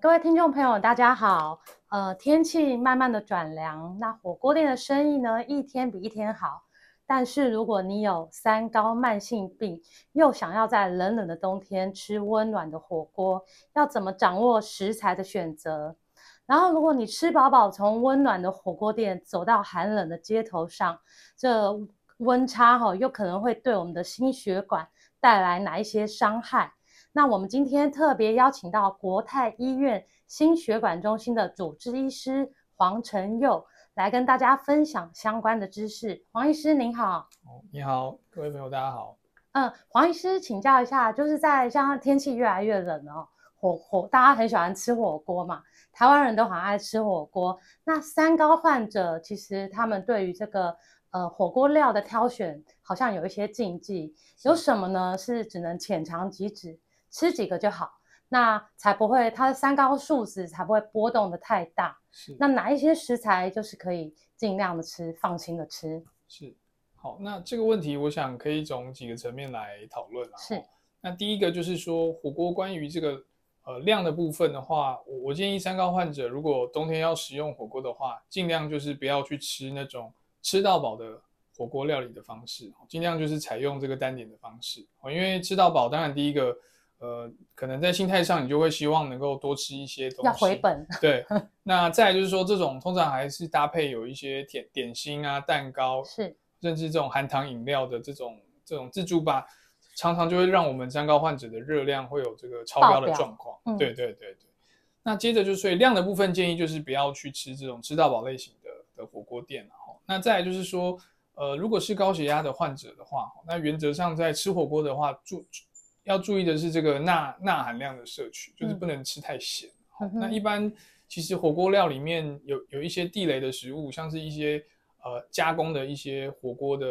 各位听众朋友，大家好。呃，天气慢慢的转凉，那火锅店的生意呢，一天比一天好。但是如果你有三高慢性病，又想要在冷冷的冬天吃温暖的火锅，要怎么掌握食材的选择？然后，如果你吃饱饱，从温暖的火锅店走到寒冷的街头上，这温差哈，又可能会对我们的心血管带来哪一些伤害？那我们今天特别邀请到国泰医院心血管中心的主治医师黄成佑来跟大家分享相关的知识。黄医师您好。哦，你好，各位朋友大家好。嗯，黄医师请教一下，就是在像天气越来越冷哦，火火大家很喜欢吃火锅嘛，台湾人都很爱吃火锅。那三高患者其实他们对于这个呃火锅料的挑选好像有一些禁忌，有什么呢？是只能浅尝即止。吃几个就好，那才不会它的三高数值才不会波动的太大。是，那哪一些食材就是可以尽量的吃，放心的吃？是，好，那这个问题我想可以从几个层面来讨论啊。是，那第一个就是说火锅关于这个呃量的部分的话，我我建议三高患者如果冬天要食用火锅的话，尽量就是不要去吃那种吃到饱的火锅料理的方式，尽量就是采用这个单点的方式。因为吃到饱，当然第一个。呃，可能在心态上，你就会希望能够多吃一些东西，要回本。对，那再来就是说，这种通常还是搭配有一些甜点心啊、蛋糕，是，甚至这种含糖饮料的这种这种自助吧，常常就会让我们三高患者的热量会有这个超标的状况。嗯、对对对对。那接着就是，所以量的部分建议就是不要去吃这种吃到饱类型的的火锅店了哈。那再来就是说，呃，如果是高血压的患者的话，那原则上在吃火锅的话，注。要注意的是这个钠钠含量的摄取，就是不能吃太咸。嗯、那一般其实火锅料里面有有一些地雷的食物，像是一些呃加工的一些火锅的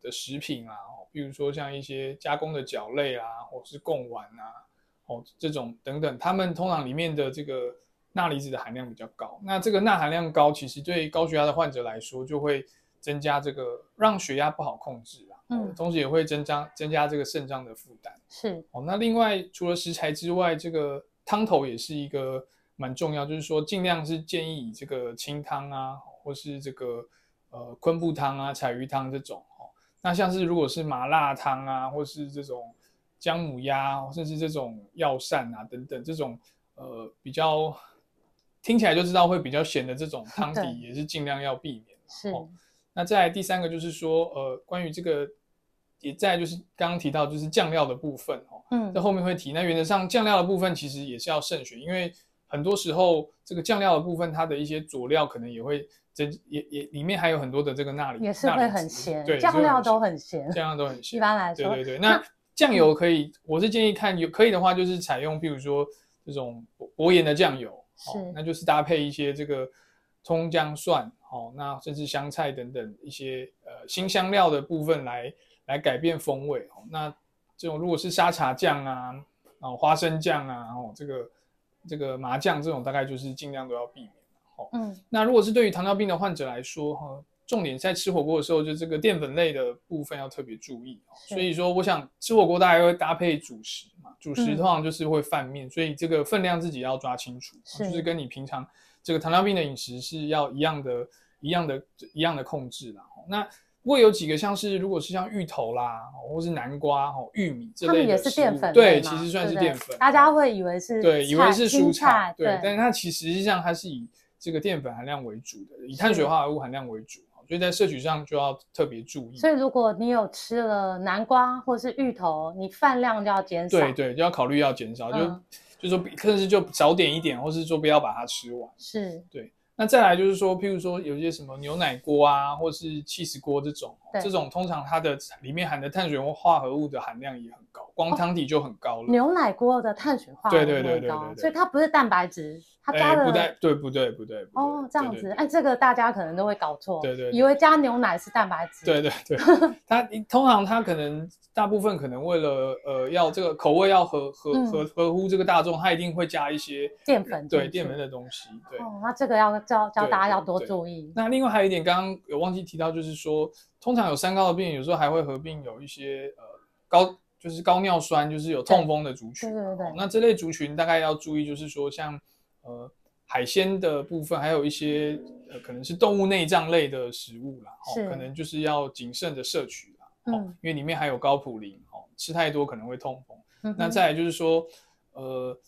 的食品啊，比如说像一些加工的饺类啊，或是贡丸啊，哦这种等等，它们通常里面的这个钠离子的含量比较高。那这个钠含量高，其实对高血压的患者来说，就会增加这个让血压不好控制啊。嗯，同时也会增加增加这个肾脏的负担。是哦，那另外除了食材之外，这个汤头也是一个蛮重要，就是说尽量是建议以这个清汤啊，或是这个呃昆布汤啊、彩鱼汤这种哦。那像是如果是麻辣汤啊，或是这种姜母鸭，甚至这种药膳啊等等这种呃比较听起来就知道会比较咸的这种汤底，也是尽量要避免。是。哦，那再来第三个就是说呃关于这个。也在就是刚刚提到就是酱料的部分哦，嗯，在后面会提。那原则上酱料的部分其实也是要慎选，因为很多时候这个酱料的部分它的一些佐料可能也会增，也也里面还有很多的这个钠离，也是会很咸，对，酱料都很咸，酱料都很咸。一般来说，对对对。那酱油可以，我是建议看有可以的话，就是采用比如说这种薄盐的酱油，是，那就是搭配一些这个葱姜蒜，哦，那甚至香菜等等一些呃新香料的部分来。来改变风味哦。那这种如果是沙茶酱啊，哦花生酱啊，哦这个这个麻酱这种，大概就是尽量都要避免哦。嗯。那如果是对于糖尿病的患者来说，哈，重点在吃火锅的时候，就这个淀粉类的部分要特别注意。所以说，我想吃火锅大家会搭配主食嘛，主食通常就是会饭面，所以这个分量自己要抓清楚，就是跟你平常这个糖尿病的饮食是要一样的、一样的、一样的控制啦。那不过有几个像是，如果是像芋头啦，或是南瓜、哦玉米这类的，它们也是淀粉，对，其实算是淀粉。大家会以为是对，以为是蔬菜，对，对，但是它其实实际上它是以这个淀粉含量为主的，以碳水化合物含量为主，所以在摄取上就要特别注意。所以如果你有吃了南瓜或是芋头，你饭量就要减少，对对，就要考虑要减少，嗯、就就说，甚至就少点一点，或是说不要把它吃完。是，对。那再来就是说，譬如说有些什么牛奶锅啊，或是气死锅这种，这种通常它的里面含的碳水化合物的含量也很高，光汤底就很高了。哦、牛奶锅的碳水化合物，对对对所以它不是蛋白质。它加的、欸、不对，对不对？不对，不对哦，这样子，哎，这个大家可能都会搞错，对对，以为加牛奶是蛋白质，对对对。它通常它可能大部分可能为了呃要这个口味要合合合合乎这个大众，它一定会加一些淀粉，对淀粉的东西。对，哦，那这个要教教大家要多注意。那另外还有一点，刚刚有忘记提到，就是说，通常有三高的病人，有时候还会合并有一些呃高就是高尿酸，就是有痛风的族群。对对对，对。那这类族群大概要注意，就是说像呃。海鲜的部分，还有一些呃，可能是动物内脏类的食物啦，哦，可能就是要谨慎的摄取啦，哦，嗯，因为里面还有高普林，哦，吃太多可能会痛风。嗯，那再来就是说，呃，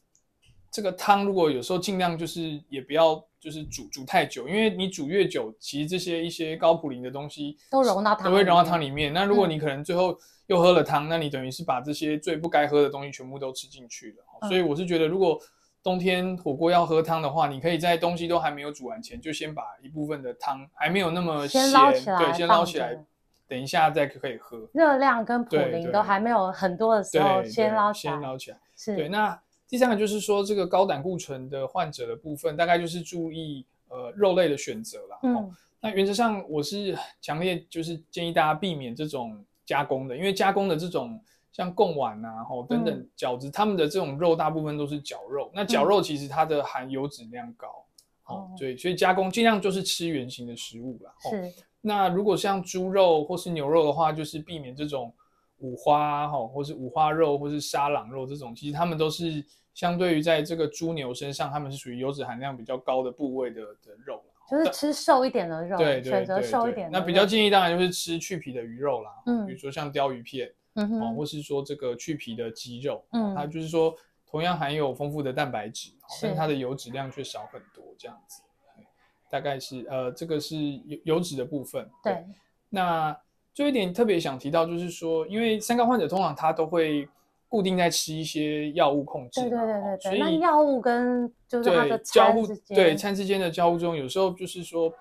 这个汤如果有时候尽量就是也不要就是煮煮太久，因为你煮越久，其实这些一些高普林的东西都融到汤，都会融到汤里面。那如果你可能最后又喝了汤，嗯，那你等于是把这些最不该喝的东西全部都吃进去了。嗯，所以我是觉得如果冬天火锅要喝汤的话，你可以在东西都还没有煮完前，就先把一部分的汤还没有那么咸，对，先捞起来，等一下再可以喝。热量跟普林都还没有很多的时候，先捞起来，先捞起来。是对。那第三个就是说，这个高胆固醇的患者的部分，大概就是注意呃肉类的选择啦。嗯、哦。那原则上我是强烈就是建议大家避免这种加工的，因为加工的这种。像贡丸呐，吼等等饺子，他们的这种肉大部分都是绞肉。那绞肉其实它的含油脂量高，哦，对，所以加工尽量就是吃原形的食物啦。是。那如果像猪肉或是牛肉的话，就是避免这种五花哈，或是五花肉或是沙朗肉这种，其实他们都是相对于在这个猪牛身上，他们是属于油脂含量比较高的部位的的肉。就是吃瘦一点的肉，对，选择瘦一点的。那比较建议当然就是吃去皮的鱼肉啦，嗯，比如说像鲷鱼片。嗯哼，或是说这个去皮的鸡肉，嗯，它就是说同样含有丰富的蛋白质，但是它的油脂量却少很多，这样子，大概是呃，这个是油油脂的部分。对，对那就一点特别想提到，就是说，因为三高患者通常他都会固定在吃一些药物控制，对对对对对，所以那药物跟就是它的交互，对餐之间的交互中，有时候就是说。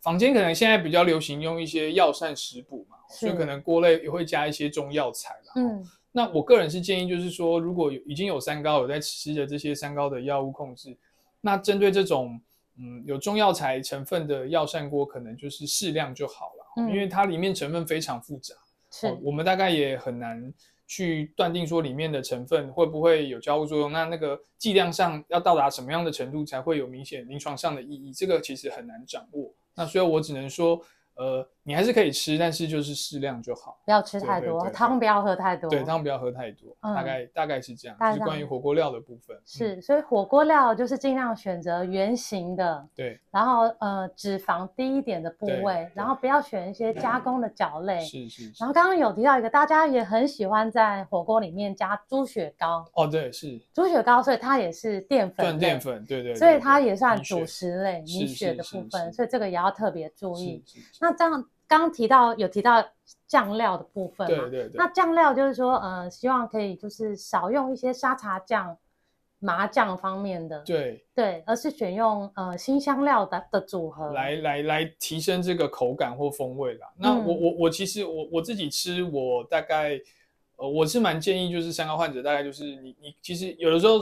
房间可能现在比较流行用一些药膳食补嘛，所以可能锅类也会加一些中药材啦。嗯，那我个人是建议，就是说，如果有已经有三高，有在吃的这些三高的药物控制，那针对这种嗯有中药材成分的药膳锅，可能就是适量就好了，嗯，因为它里面成分非常复杂，是，哦，我们大概也很难去断定说里面的成分会不会有交互作用，那那个剂量上要到达什么样的程度才会有明显临床上的意义，这个其实很难掌握。那所以，我只能说，呃，你还是可以吃，但是就是适量就好，不要吃太多，汤不要喝太多。对，汤不要喝太多，大概大概是这样。是关于火锅料的部分。是，所以火锅料就是尽量选择圆形的，对。然后呃，脂肪低一点的部位，然后不要选一些加工的角类。是是。然后刚刚有提到一个，大家也很喜欢在火锅里面加猪血糕。哦，对，是。猪血糕，所以它也是淀粉。算淀粉，对对。所以它也算主食类，米血的部分，所以这个也要特别注意。那这样。刚刚提到有提到酱料的部分嘛？对对对。那酱料就是说，呃，希望可以就是少用一些沙茶酱、麻酱方面的，对对，而是选用呃新香料的的组合来来来提升这个口感或风味啦。那我、嗯、我我其实我我自己吃，我大概呃我是蛮建议，就是三高患者大概就是你你其实有的时候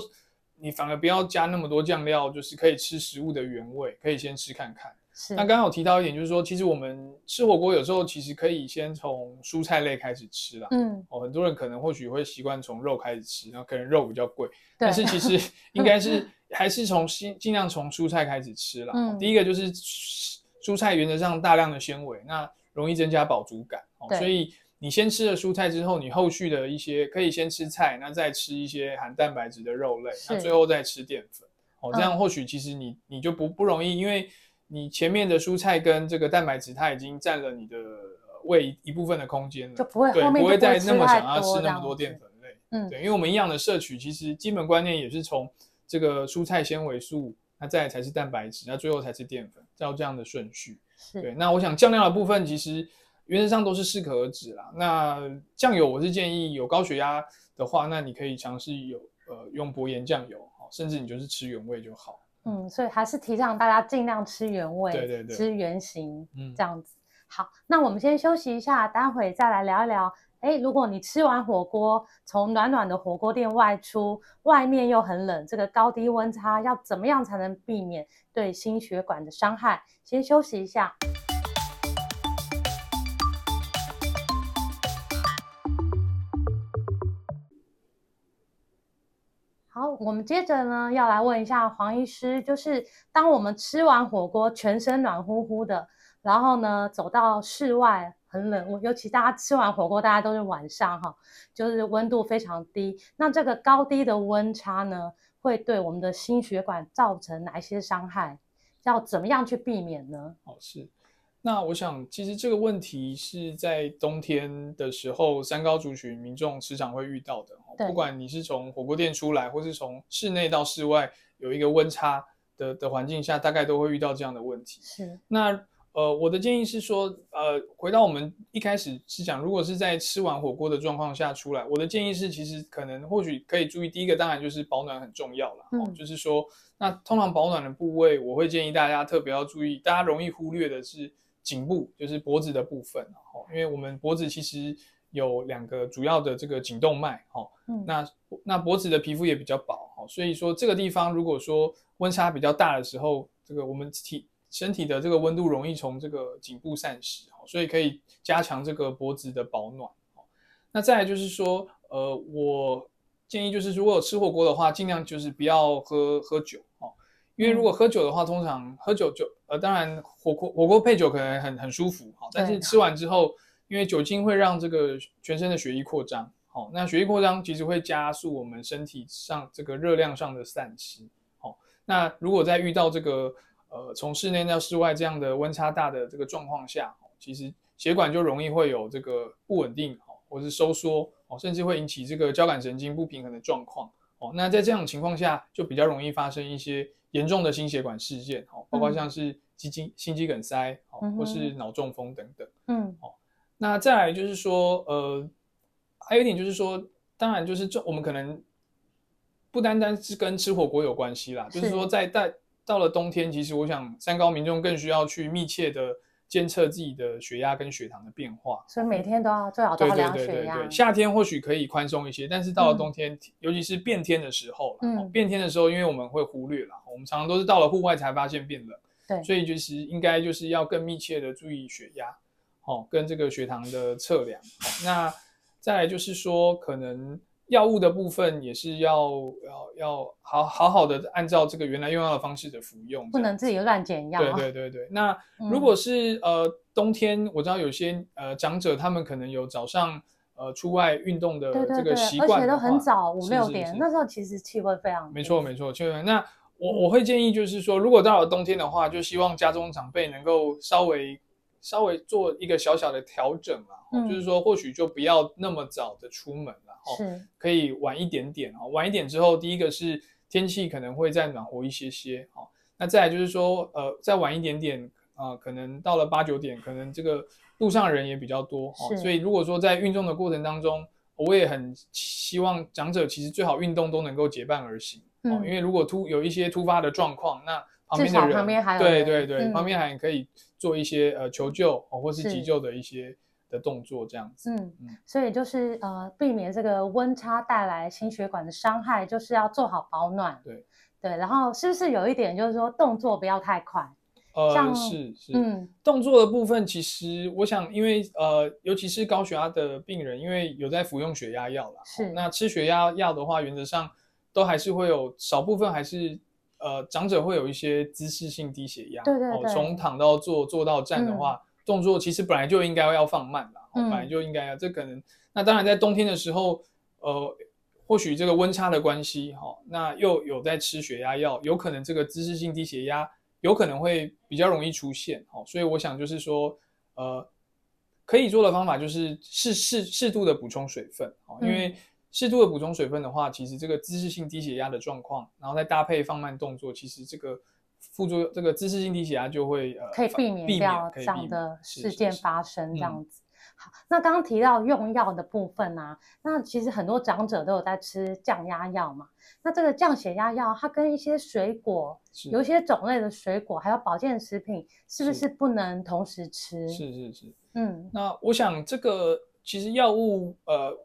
你反而不要加那么多酱料，就是可以吃食物的原味，可以先吃看看。那刚刚有提到一点，就是说，其实我们吃火锅有时候其实可以先从蔬菜类开始吃啦。嗯，哦，很多人可能或许会习惯从肉开始吃，然后可能肉比较贵，但是其实 应该是还是从尽尽量从蔬菜开始吃啦。嗯，第一个就是蔬菜原则上大量的纤维，那容易增加饱足感。哦，所以你先吃了蔬菜之后，你后续的一些可以先吃菜，那再吃一些含蛋白质的肉类，那最后再吃淀粉。哦，这样或许其实你你就不不容易，因为。你前面的蔬菜跟这个蛋白质，它已经占了你的胃一部分的空间了，就不会对，不会再那么想要吃那么多淀粉类。嗯，对，因为我们营养的摄取，其实基本观念也是从这个蔬菜纤维素，那再来才是蛋白质，那最后才是淀粉，照这样的顺序。对。那我想酱料的部分，其实原则上都是适可而止啦。那酱油，我是建议有高血压的话，那你可以尝试有呃用薄盐酱油，甚至你就是吃原味就好。嗯，所以还是提倡大家尽量吃原味，对对对，吃原形，嗯，这样子。好，那我们先休息一下，待会再来聊一聊。哎，如果你吃完火锅，从暖暖的火锅店外出，外面又很冷，这个高低温差要怎么样才能避免对心血管的伤害？先休息一下。我们接着呢要来问一下黄医师，就是当我们吃完火锅，全身暖乎乎的，然后呢走到室外。很冷，尤其大家吃完火锅，大家都是晚上哈，就是温度非常低。那这个高低的温差呢，会对我们的心血管造成哪一些伤害？要怎么样去避免呢？哦，是。那我想，其实这个问题是在冬天的时候，三高族群民众时常会遇到的。不管你是从火锅店出来，或是从室内到室外，有一个温差的的环境下，大概都会遇到这样的问题。是。那。呃，我的建议是说，呃，回到我们一开始是讲，如果是在吃完火锅的状况下出来，我的建议是，其实可能或许可以注意，第一个当然就是保暖很重要了，嗯，就是说，那通常保暖的部位，我会建议大家特别要注意，大家容易忽略的是颈部，就是脖子的部分，哦，因为我们脖子其实有两个主要的这个颈动脉，哦，嗯，那那脖子的皮肤也比较薄，哦，所以说这个地方如果说温差比较大的时候，这个我们体。身体的这个温度容易从这个颈部散失，哦所以可以加强这个脖子的保暖。哦那再来就是说，呃，我建议就是如果有吃火锅的话，尽量就是不要喝喝酒哦，因为如果喝酒的话，通常喝酒就呃，当然火锅火锅配酒可能很很舒服，但是吃完之后，因为酒精会让这个全身的血液扩张，好，那血液扩张其实会加速我们身体上这个热量上的散失，好，那如果在遇到这个。呃，从室内到室外这样的温差大的这个状况下，其实血管就容易会有这个不稳定，或是收缩，哦，甚至会引起这个交感神经不平衡的状况，哦，那在这样的情况下，就比较容易发生一些严重的心血管事件，哦，包括像是肌肌心肌梗塞，哦，或是脑中风等等，嗯，哦，那再来就是说，呃，还有一点就是说，当然就是这我们可能不单单是跟吃火锅有关系啦，是就是说在在到了冬天，其实我想三高民众更需要去密切的监测自己的血压跟血糖的变化，所以每天都要最好都要量血压。夏天或许可以宽松一些，但是到了冬天，嗯、尤其是变天的时候，嗯，变天的时候，因为我们会忽略了，我们常常都是到了户外才发现变冷，对，所以就是应该就是要更密切的注意血压，哦，跟这个血糖的测量。那再来就是说可能。药物的部分也是要要要好好好的按照这个原来用药的方式的服用，不能自己乱减药。对对对对。那如果是、嗯、呃冬天，我知道有些呃长者他们可能有早上呃出外运动的这个习惯，而且都很早五六点，那时候其实气温非常。没错没错，气温。那我我会建议就是说，如果到了冬天的话，就希望家中长辈能够稍微稍微做一个小小的调整嘛，嗯、就是说或许就不要那么早的出门。了，哦，可以晚一点点哦。晚一点之后，第一个是天气可能会再暖和一些些哦。那再来就是说，呃，再晚一点点啊、呃，可能到了八九点，可能这个路上人也比较多哦。所以如果说在运动的过程当中，我也很希望长者其实最好运动都能够结伴而行哦。因为如果突有一些突发的状况，那旁边的人，旁边还有对对对，嗯、旁边还可以做一些呃求救哦，或是急救的一些。的动作这样子，嗯嗯，所以就是呃，避免这个温差带来心血管的伤害，就是要做好保暖。对对，然后是不是有一点就是说动作不要太快？呃，是是，嗯，动作的部分其实我想，因为呃，尤其是高血压的病人，因为有在服用血压药啦，是那吃血压药的话，原则上都还是会有少部分还是呃，长者会有一些姿势性低血压，对对对，从躺到坐，坐到站的话。嗯动作其实本来就应该要放慢啦，嗯、本来就应该要。这可能那当然在冬天的时候，呃，或许这个温差的关系，哈、哦，那又有在吃血压药，有可能这个姿势性低血压有可能会比较容易出现，哦，所以我想就是说，呃，可以做的方法就是适适适度的补充水分，哦，因为适度的补充水分的话，其实这个姿势性低血压的状况，然后再搭配放慢动作，其实这个。副作用，这个姿势性低血压就会呃，可以避免掉这样的事件发生，这样子。好，那刚刚提到用药的部分啊，那其实很多长者都有在吃降压药嘛。那这个降血压药，它跟一些水果，有一些种类的水果，还有保健食品，是不是不能同时吃？是是是，嗯。那我想这个其实药物，呃，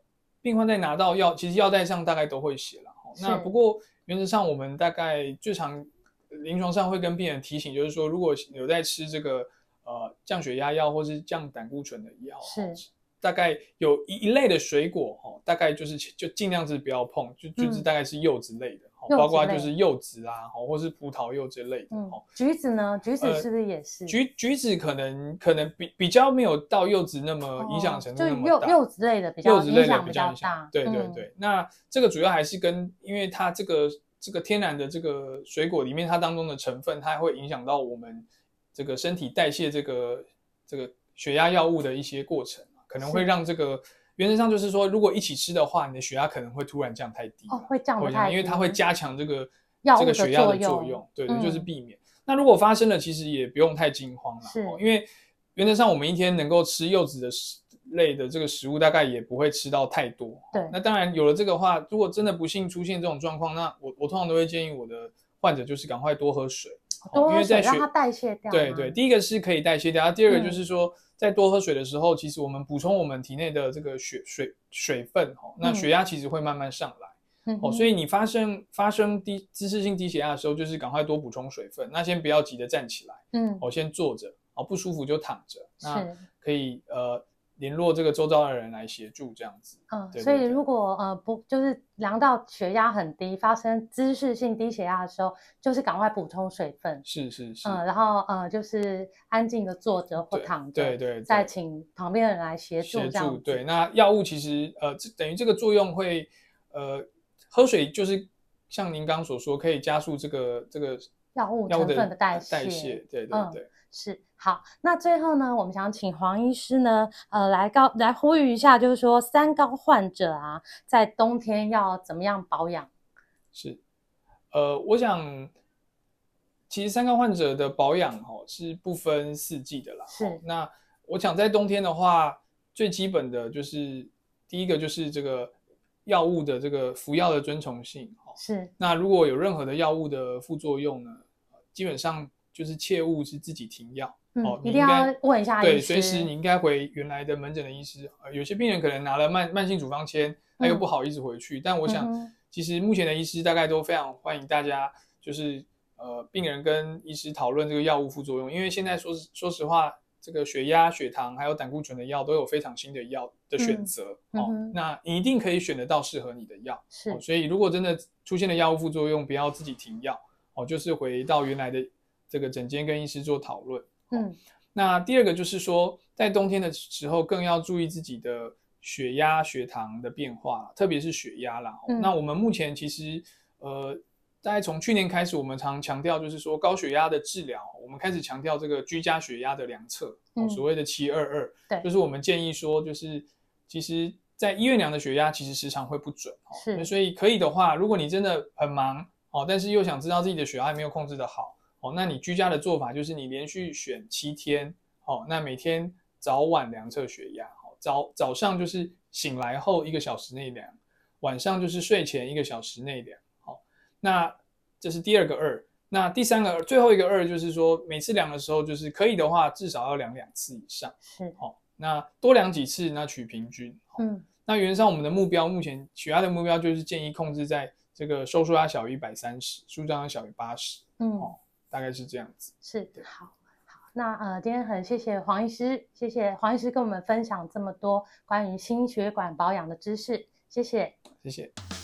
病患在拿到药，其实药袋上大概都会写了。那不过原则上，我们大概最常临床上会跟病人提醒，就是说，如果有在吃这个。呃，降血压药或是降胆固醇的药，是大概有一一类的水果哈，大概就是就尽量是不要碰，就就是大概是柚子类的，嗯、包括就是柚子啊，或是葡萄柚之类的。嗯，橘子呢？橘子是不是也是？呃、橘橘子可能可能比比较没有到柚子那么影响程度那么大，哦、就柚柚子类的比较影响比较大。对对对，嗯、那这个主要还是跟因为它这个这个天然的这个水果里面它当中的成分，它会影响到我们。这个身体代谢这个这个血压药物的一些过程，可能会让这个原则上就是说，如果一起吃的话，你的血压可能会突然降太低，哦，会降太低，因为它会加强这个药这个血压的作用，对对，就是避免。那如果发生了，其实也不用太惊慌了，是，因为原则上我们一天能够吃柚子的食类的这个食物，大概也不会吃到太多。对，那当然有了这个话，如果真的不幸出现这种状况，那我我通常都会建议我的患者就是赶快多喝水。多喝水让它代谢掉。对对，第一个是可以代谢掉，第二个就是说，嗯、在多喝水的时候，其实我们补充我们体内的这个血水水分，哦，那血压其实会慢慢上来。嗯、哦，所以你发生发生低姿势性低血压的时候，就是赶快多补充水分。那先不要急着站起来，嗯，我、哦、先坐着，哦，不舒服就躺着，那可以呃。联络这个周遭的人来协助，这样子。嗯，对对对，所以如果呃不就是量到血压很低，发生姿势性低血压的时候，就是赶快补充水分。是是是。嗯，然后呃就是安静的坐着或躺着，对对，对对。再请旁边的人来协助这样。协助对。那药物其实呃等于这个作用会呃喝水就是像您刚刚所说，可以加速这个这个药物成分的代谢。代谢，对对对。嗯是好，那最后呢，我们想请黄医师呢，呃，来告来呼吁一下，就是说三高患者啊，在冬天要怎么样保养？是，呃，我想，其实三高患者的保养哦是不分四季的啦。是，那我想在冬天的话，最基本的就是第一个就是这个药物的这个服药的遵从性。哦是，那如果有任何的药物的副作用呢，基本上。就是切勿是自己停药，嗯、哦，一定要问一下。对，随时你应该回原来的门诊的医师。呃，有些病人可能拿了慢慢性处方签，他又不好意思回去。嗯、但我想，其实目前的医师大概都非常欢迎大家，就是呃，病人跟医师讨论这个药物副作用。因为现在说说实话，这个血压、血糖还有胆固醇的药都有非常新的药的选择，嗯、哦，嗯、那你一定可以选得到适合你的药。是、哦，所以如果真的出现了药物副作用，不要自己停药，哦，就是回到原来的。这个诊间跟医师做讨论。嗯，那第二个就是说，在冬天的时候更要注意自己的血压、血糖的变化，特别是血压啦。嗯、那我们目前其实，呃，大概从去年开始，我们常强调就是说高血压的治疗，我们开始强调这个居家血压的量测，嗯、所谓的七二二。对，就是我们建议说，就是其实在医院量的血压其实时常会不准。是，所以可以的话，如果你真的很忙哦，但是又想知道自己的血压还没有控制的好。哦，那你居家的做法就是你连续选七天，哦，那每天早晚量测血压，哦，早早上就是醒来后一个小时内量，晚上就是睡前一个小时内量，好，哦，那这是第二个二，那第三个最后一个二就是说每次量的时候就是可以的话至少要量两次以上，是，好，哦，那多量几次那取平均，哦，嗯，那原则上我们的目标目前血压的目标就是建议控制在这个收缩压小于一百三十，舒张压小于八十，嗯，哦。大概是这样子，是好，好，那呃，今天很谢谢黄医师，谢谢黄医师跟我们分享这么多关于心血管保养的知识，谢谢，谢谢。